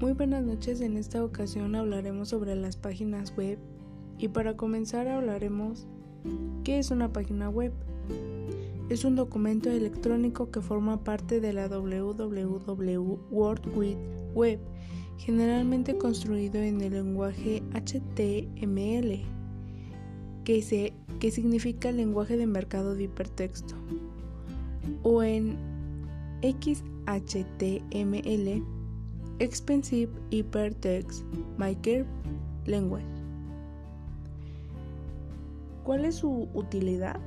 Muy buenas noches, en esta ocasión hablaremos sobre las páginas web y para comenzar hablaremos ¿qué es una página web? Es un documento electrónico que forma parte de la WWW World Wide Web, generalmente construido en el lenguaje HTML, que, que significa lenguaje de mercado de hipertexto, o en XHTML, Expensive Hypertext Maker Language. ¿Cuál es su utilidad?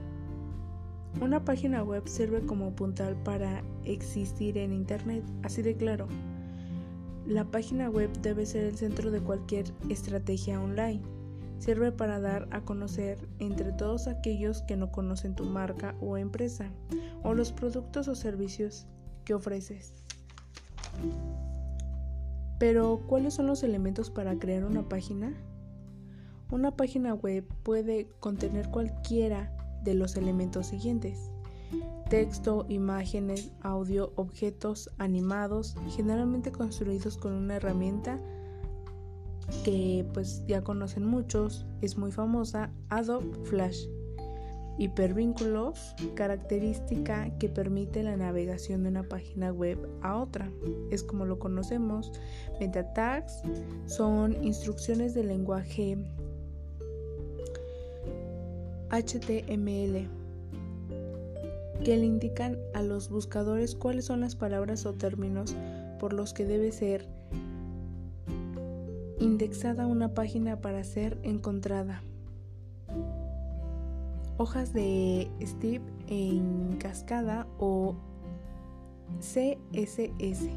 Una página web sirve como puntal para existir en Internet, así de claro. La página web debe ser el centro de cualquier estrategia online. Sirve para dar a conocer entre todos aquellos que no conocen tu marca o empresa o los productos o servicios que ofreces. Pero, ¿cuáles son los elementos para crear una página? Una página web puede contener cualquiera de los elementos siguientes. Texto, imágenes, audio, objetos animados, generalmente construidos con una herramienta que pues ya conocen muchos, es muy famosa, Adobe Flash. Hipervínculos, característica que permite la navegación de una página web a otra. Es como lo conocemos. Meta tags son instrucciones de lenguaje HTML que le indican a los buscadores cuáles son las palabras o términos por los que debe ser indexada una página para ser encontrada hojas de Steve en cascada o CSS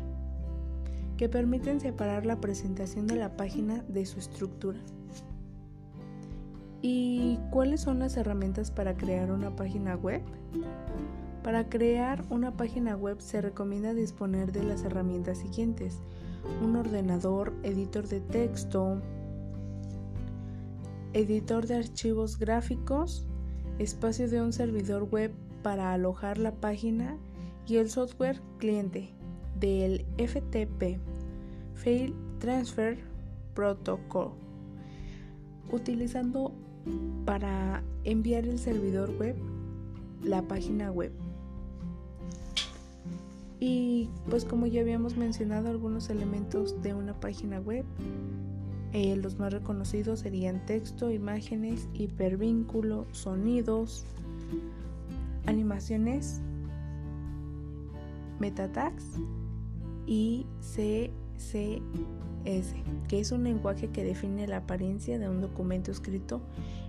que permiten separar la presentación de la página de su estructura. ¿Y cuáles son las herramientas para crear una página web? Para crear una página web se recomienda disponer de las herramientas siguientes. Un ordenador, editor de texto, editor de archivos gráficos, espacio de un servidor web para alojar la página y el software cliente del FTP, File Transfer Protocol, utilizando para enviar el servidor web la página web. Y pues como ya habíamos mencionado algunos elementos de una página web, eh, los más reconocidos serían texto, imágenes, hipervínculo, sonidos, animaciones, metatags y CSS, que es un lenguaje que define la apariencia de un documento escrito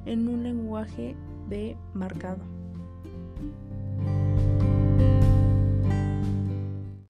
en un lenguaje de marcado.